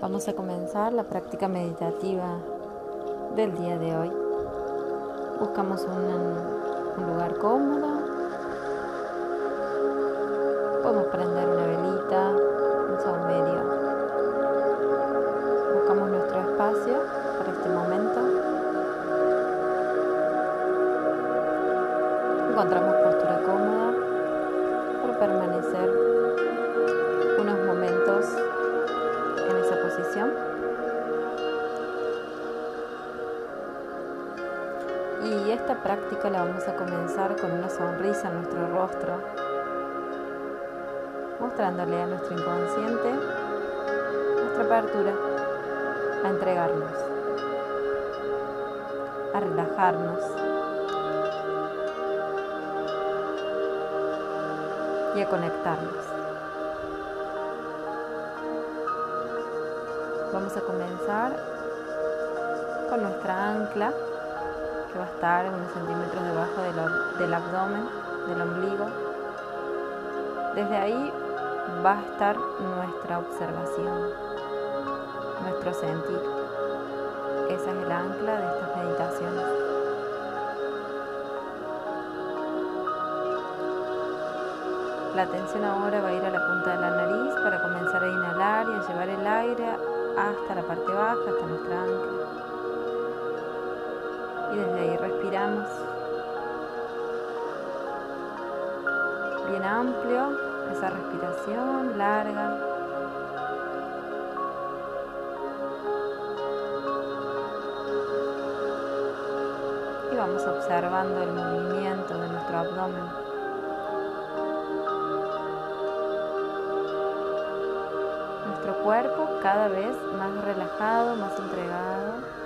Vamos a comenzar la práctica meditativa del día de hoy. Buscamos un, lugar cómodo. Podemos prender la vamos a comenzar con una sonrisa en nuestro rostro, mostrándole a nuestro inconsciente nuestra apertura a entregarnos, a relajarnos y a conectarnos. Vamos a comenzar con nuestra ancla, que va a estar unos centímetros debajo del, abdomen, del ombligo. Desde ahí va a estar nuestra observación, nuestro sentir. Esa es el ancla de estas meditaciones. La atención ahora va a ir a la punta de la nariz para comenzar a inhalar y a llevar el aire hasta la parte baja, hasta nuestra ancla. Y desde ahí respiramos. Bien amplio, esa respiración larga. Y vamos observando el movimiento de nuestro abdomen. cuerpo cada vez más relajado, más entregado.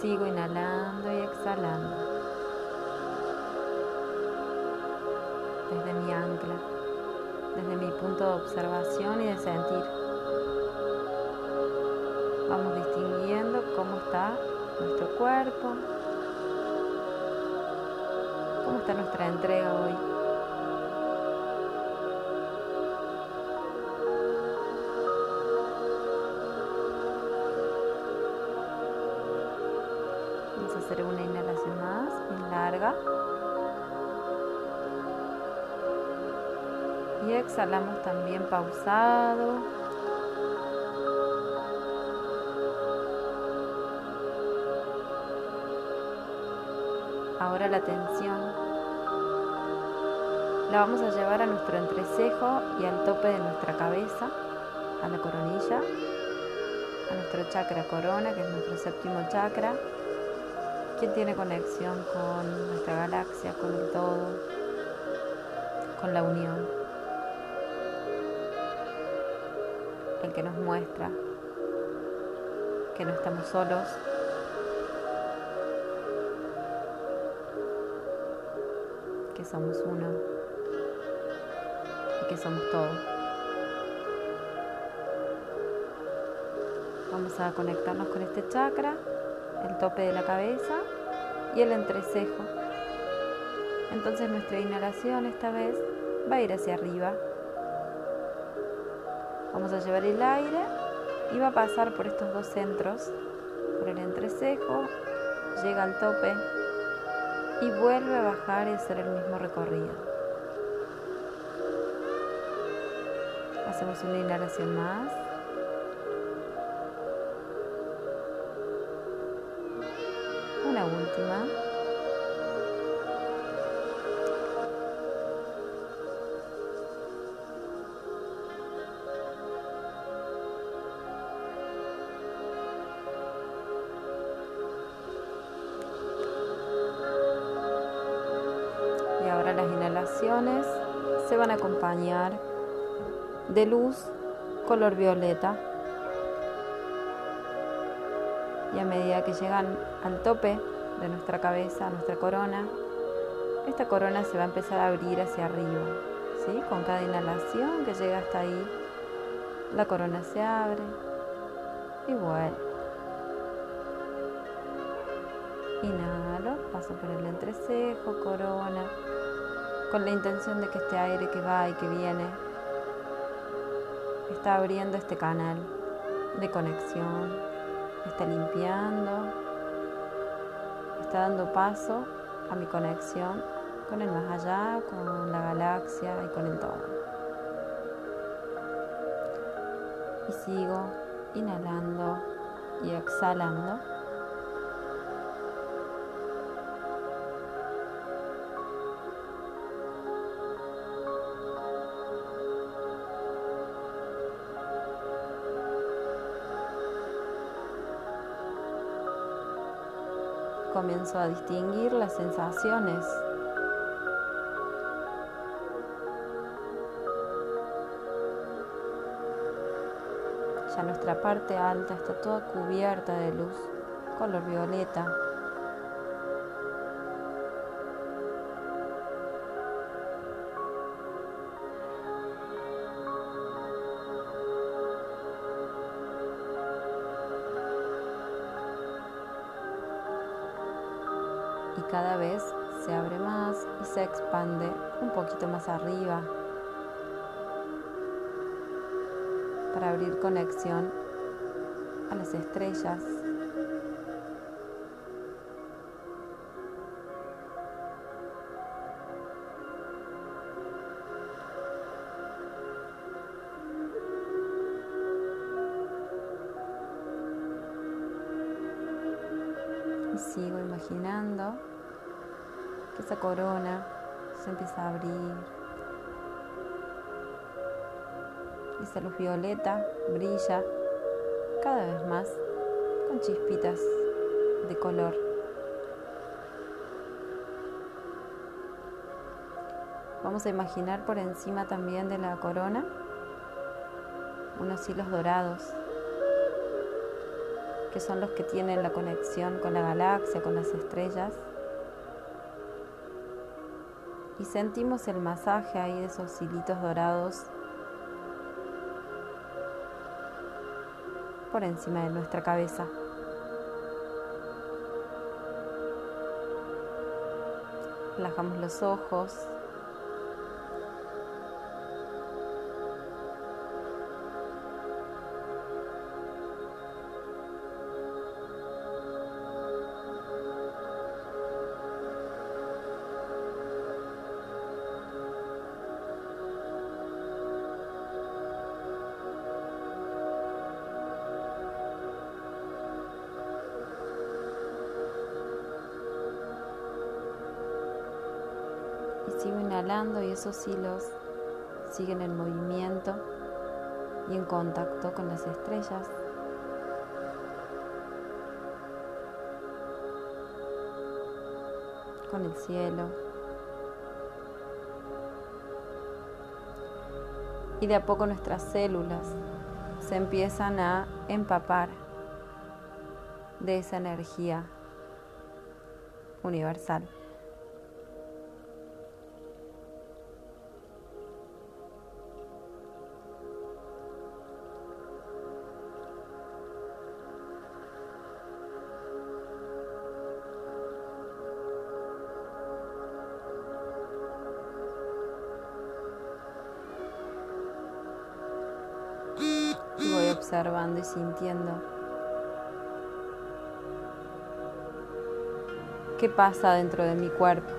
Sigo inhalando y exhalando desde mi ancla, desde mi punto de observación y de sentir. Vamos distinguiendo cómo está nuestro cuerpo, ¿Cómo está nuestra entrega hoy? Hacer una inhalación más, bien larga. Y exhalamos también pausado. Ahora la atención la vamos a llevar a nuestro entrecejo y al tope de nuestra cabeza, a la coronilla, a nuestro chakra corona, que es nuestro séptimo chakra, que tiene conexión con nuestra galaxia, con el todo, con la unión. El que nos muestra que no estamos solos, que somos uno que somos todos. Vamos a conectarnos con este chakra, el tope de la cabeza y el entrecejo. Entonces nuestra inhalación esta vez va a ir hacia arriba. Vamos a llevar el aire y va a pasar por estos dos centros, por el entrecejo, llega al tope y vuelve a bajar y hacer el mismo recorrido. Hacemos una inhalación más. Y ahora las inhalaciones se van a acompañar de luz color violeta. Y a medida que llegan al tope de nuestra cabeza, nuestra corona, esta corona se va a empezar a abrir hacia arriba. ¿sí? Con cada inhalación que llega hasta ahí, la corona se abre y vuelve. Inhalo, paso por el entrecejo, corona, con la intención de que este aire que va y que viene está abriendo este canal de conexión, está limpiando, está dando paso a mi conexión con el más allá, con la galaxia y con el todo. Y sigo inhalando y exhalando. Comienzo a distinguir las sensaciones. Ya nuestra parte alta está toda cubierta de luz color violeta. Cada vez se abre más y se expande un poquito más arriba para abrir conexión a las estrellas. Sigo imaginando esa corona se empieza a abrir. Esa luz violeta brilla cada vez más con chispitas de color. Vamos a imaginar por encima también de la corona unos hilos dorados que son los que tienen la conexión con la galaxia, con las estrellas. Y sentimos el masaje ahí de esos hilitos dorados por encima de nuestra cabeza. Relajamos los ojos. Y esos hilos siguen en movimiento y en contacto con las estrellas. con el cielo. Y de a poco nuestras células se empiezan a empapar de esa energía universal. Sintiendo qué pasa dentro de mi cuerpo.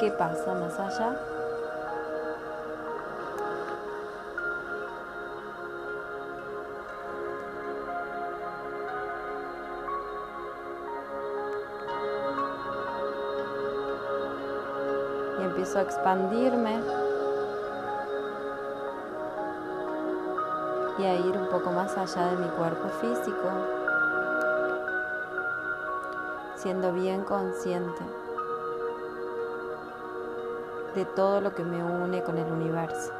Qué pasa más allá? Y empiezo a expandirme y a ir un poco más allá de mi cuerpo físico. siendo bien consciente de todo lo que me une con el universo.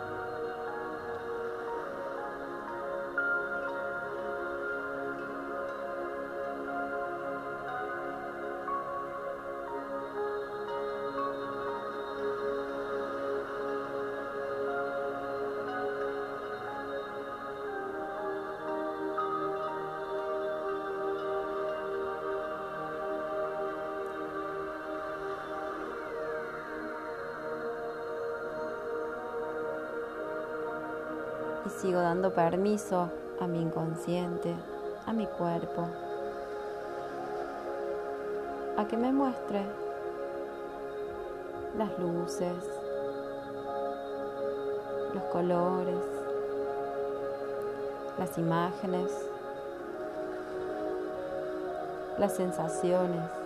Sigo dando permiso a mi inconsciente, a mi cuerpo, a que me muestre las luces, los colores, las imágenes, las sensaciones.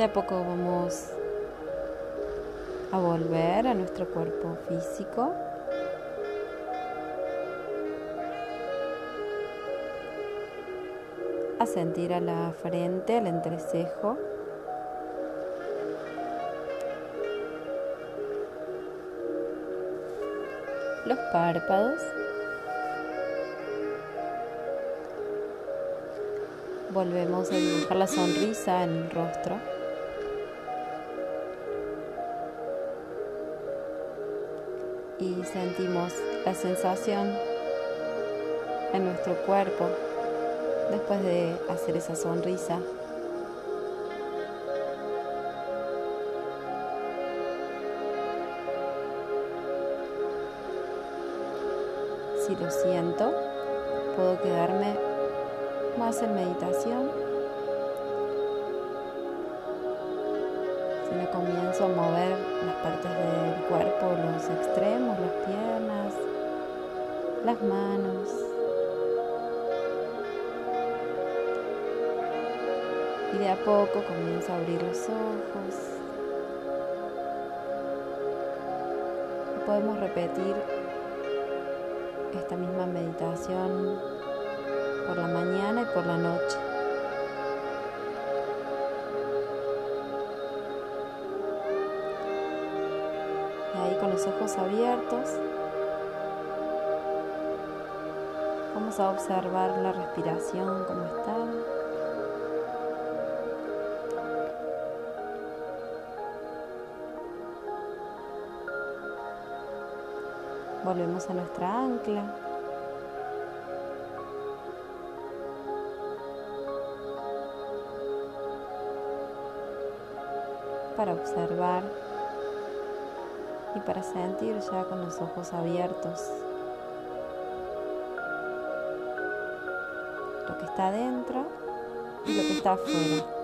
De a poco vamos a volver a nuestro cuerpo físico. A sentir a la frente, al entrecejo. Los párpados. Volvemos a dibujar la sonrisa en el rostro. Y sentimos la sensación en nuestro cuerpo después de hacer esa sonrisa. Si lo siento, puedo quedarme más en meditación me comienzo a mover las partes cuerpo, los extremos, las piernas, las manos. Y de a poco comienzo a abrir los ojos. Podemos repetir esta misma meditación por la mañana y por la noche. Con los ojos abiertos. Vamos a observar la respiración, cómo está. Volvemos a nuestra ancla. Para observar y para sentir ya con los ojos abiertos lo que está adentro y lo que está afuera.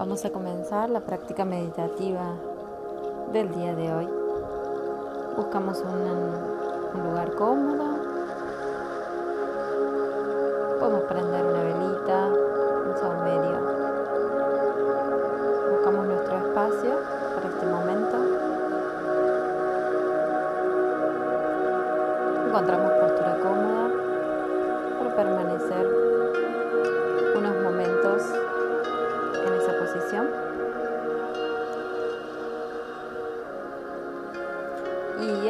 Vamos a comenzar la práctica meditativa del día de hoy. Buscamos un, lugar cómodo. Podemos prender una velita, un saumerio. Buscamos nuestro espacio para este momento. Encontramos postura cómoda para permanecer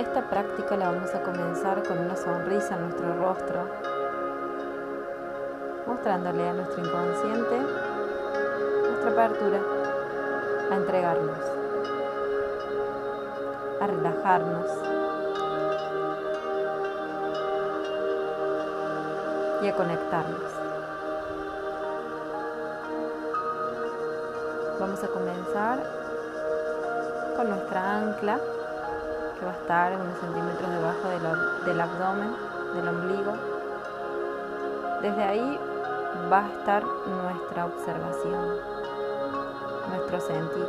esta práctica la vamos a comenzar con una sonrisa en nuestro rostro, mostrándole a nuestro inconsciente nuestra apertura a entregarnos, a relajarnos y a conectarnos. Vamos a comenzar con nuestra ancla, va a estar unos centímetros debajo del, abdomen, del ombligo. Desde ahí va a estar nuestra observación, nuestro sentir.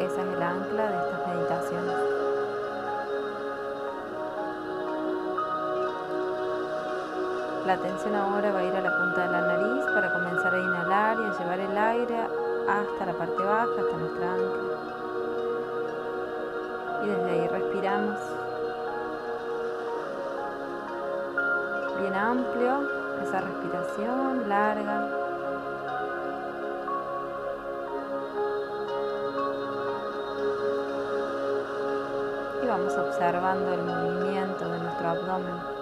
Esa es el ancla de estas meditaciones. La atención ahora va a ir a la punta de la nariz para comenzar a inhalar y a llevar el aire hasta la parte baja, hasta nuestra ancla. Y desde ahí respiramos. Bien amplio, esa respiración larga. Y vamos observando el movimiento de nuestro abdomen.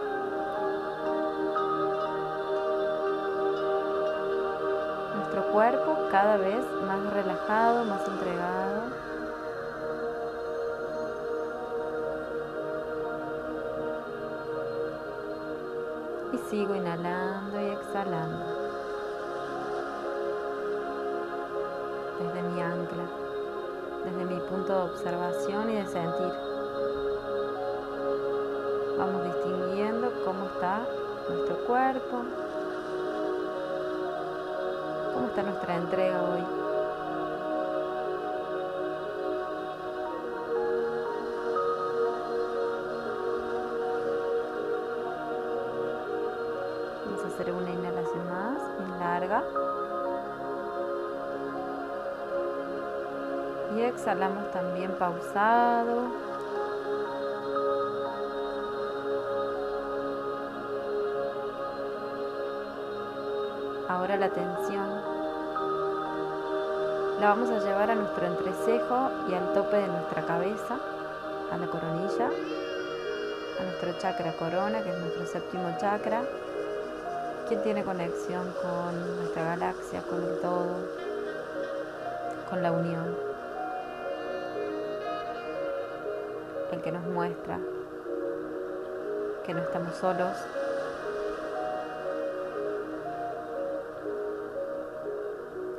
cuerpo cada vez más relajado, más entregado. Sigo inhalando y exhalando. Desde mi ancla, desde mi punto de observación y de sentir. Vamos distinguiendo cómo está nuestro cuerpo, ¿Cómo está nuestra entrega hoy? Hacer una inhalación más, larga. Y exhalamos también pausado. Ahora la atención la vamos a llevar a nuestro entrecejo y al tope de nuestra cabeza, a la coronilla, a nuestro chakra corona, que es nuestro séptimo chakra, que tiene conexión con nuestra galaxia, con el todo, con la unión. El que nos muestra que no estamos solos,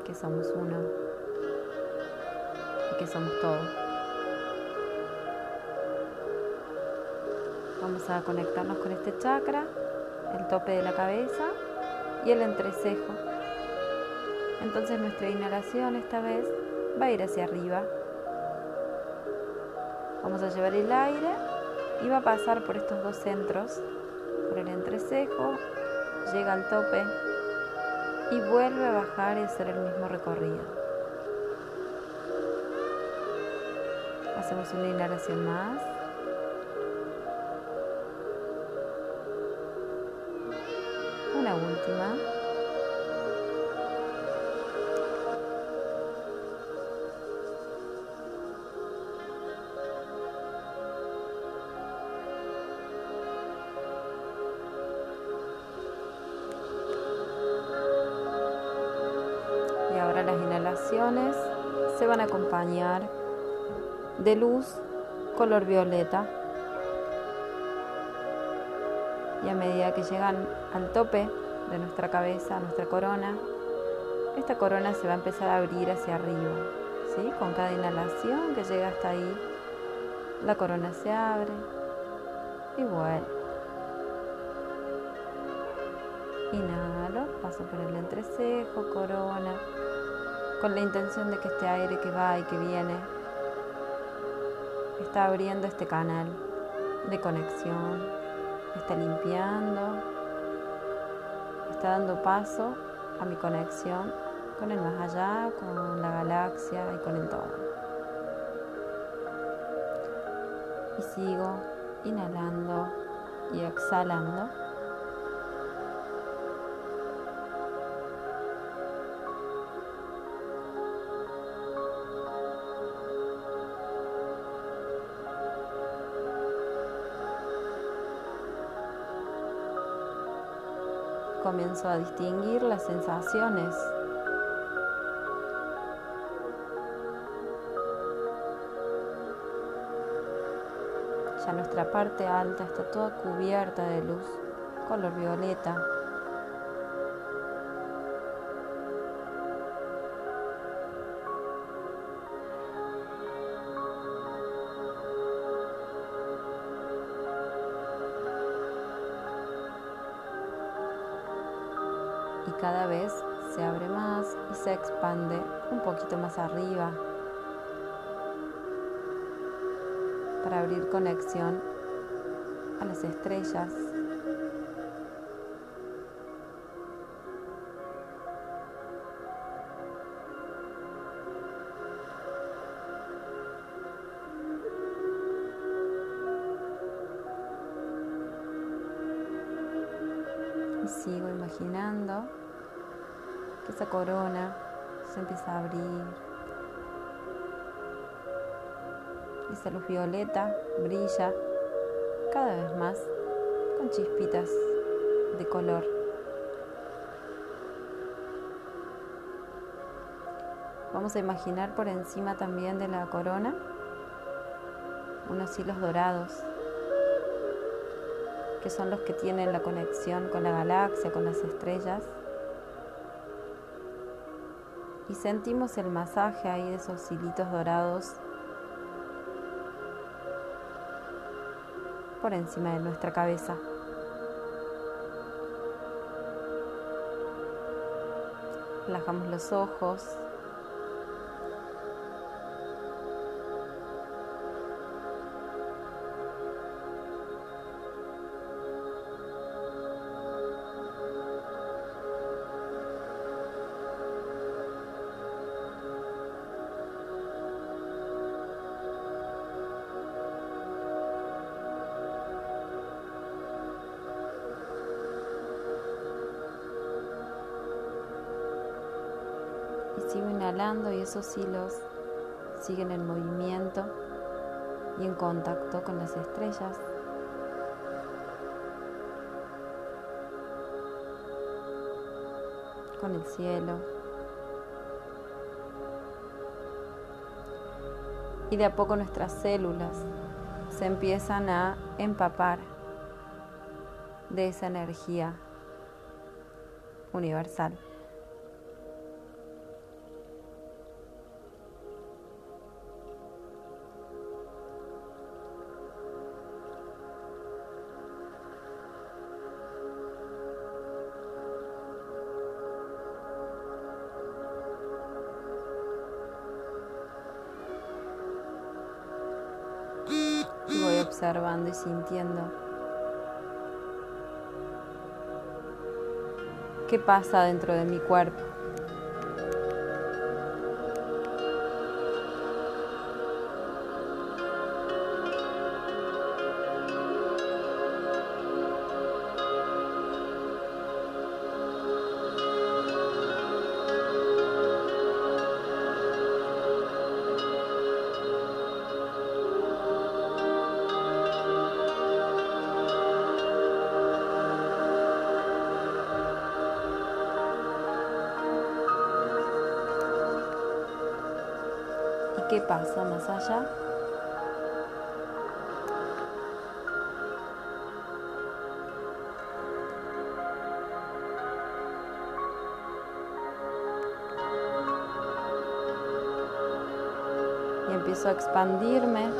que somos uno y que somos todo. Vamos a conectarnos con este chakra, el tope de la cabeza y el entrecejo. Entonces nuestra inhalación esta vez va a ir hacia arriba. Vamos a llevar el aire y va a pasar por estos dos centros, por el entrecejo, llega al tope y vuelve a bajar y hacer el mismo recorrido. Hacemos una inhalación más. Una última. las inhalaciones se van a acompañar de luz color violeta. Y a medida que llegan al tope de nuestra cabeza, nuestra corona, esta corona se va a empezar a abrir hacia arriba. ¿sí? Con cada inhalación que llega hasta ahí, la corona se abre y vuelve. Inhalo, paso por el entrecejo, corona, con la intención de que este aire que va y que viene está abriendo este canal de conexión, está limpiando, está dando paso a mi conexión con el más allá, con la galaxia y con el todo. Y sigo inhalando y exhalando. Comienzo a distinguir las sensaciones. Ya nuestra parte alta está toda cubierta de luz color violeta. Cada vez se abre más y se expande un poquito más arriba para abrir conexión a las estrellas. Sigo imaginando esa corona se empieza a abrir. Esa luz violeta brilla cada vez más con chispitas de color. Vamos a imaginar por encima también de la corona unos hilos dorados que son los que tienen la conexión con la galaxia, con las estrellas. Y sentimos el masaje ahí de esos hilitos dorados por encima de nuestra cabeza. Relajamos los ojos. Y esos hilos siguen en movimiento y en contacto con las estrellas. con el cielo. Y de a poco nuestras células se empiezan a empapar de esa energía universal. Sintiendo qué pasa dentro de mi cuerpo. Qué pasa más allá? Y empiezo a expandirme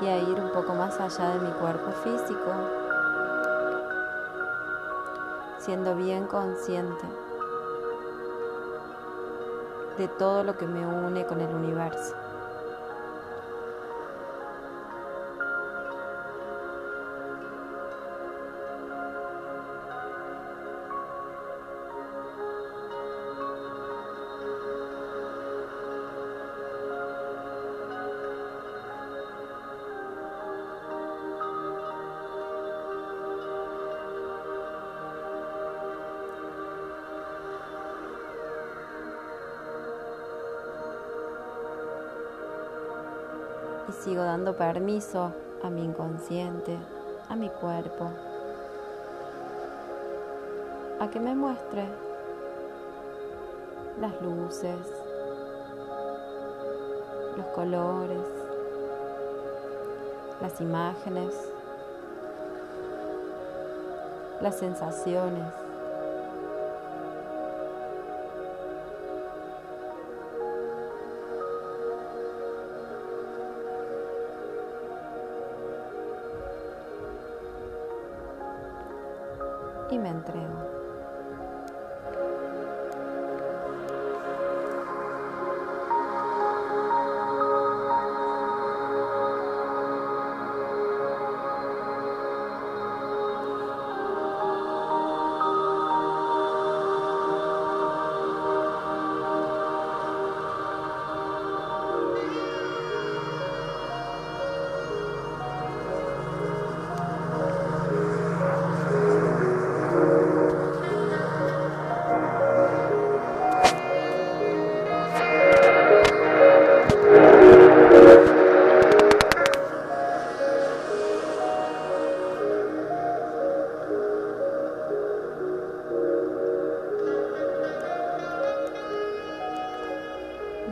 y a ir un poco más allá de mi cuerpo físico. siendo bien consciente de todo lo que me une con el universo. Sigo dando permiso a mi inconsciente, a mi cuerpo, a que me muestre las luces, los colores, las imágenes, las sensaciones. Y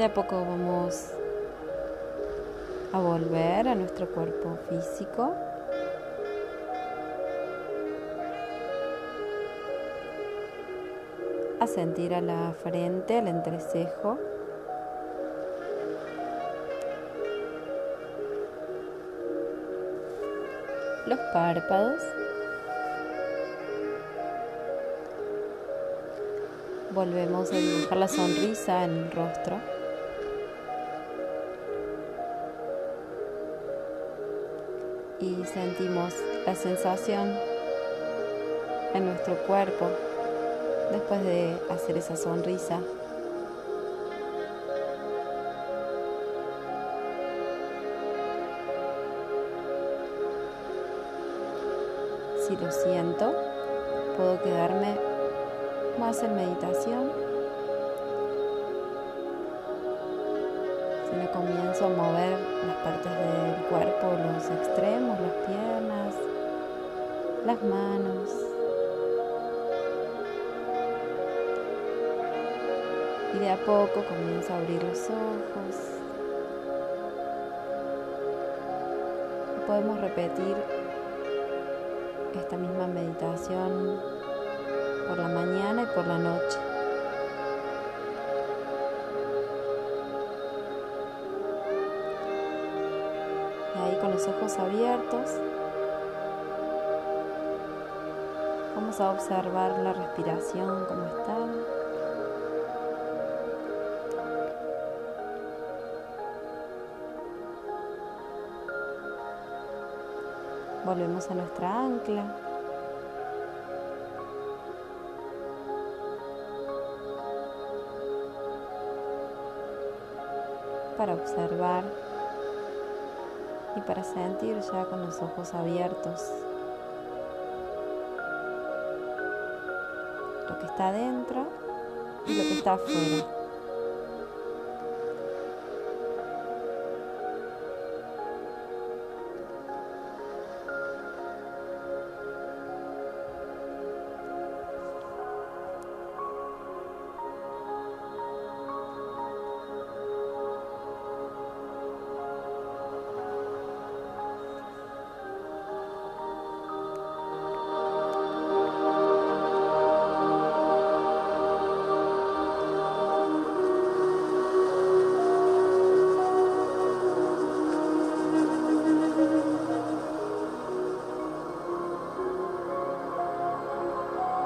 A poco vamos a volver a nuestro cuerpo físico. A sentir a la frente, el entrecejo. Los párpados. Volvemos a dibujar la sonrisa en el rostro. Sentimos la sensación en nuestro cuerpo después de hacer esa sonrisa. Si lo siento, puedo quedarme más en meditación me comienzo a mover las partes del cuerpo, los extremos, las manos. Y de a poco comienzo a abrir los ojos. Y podemos repetir esta misma meditación por la mañana y por la noche. ahí con los ojos abiertos. Vamos a observar la respiración, cómo está. Volvemos a nuestra ancla. Para observar y para sentir ya con los ojos abiertos que está dentro y lo que está afuera.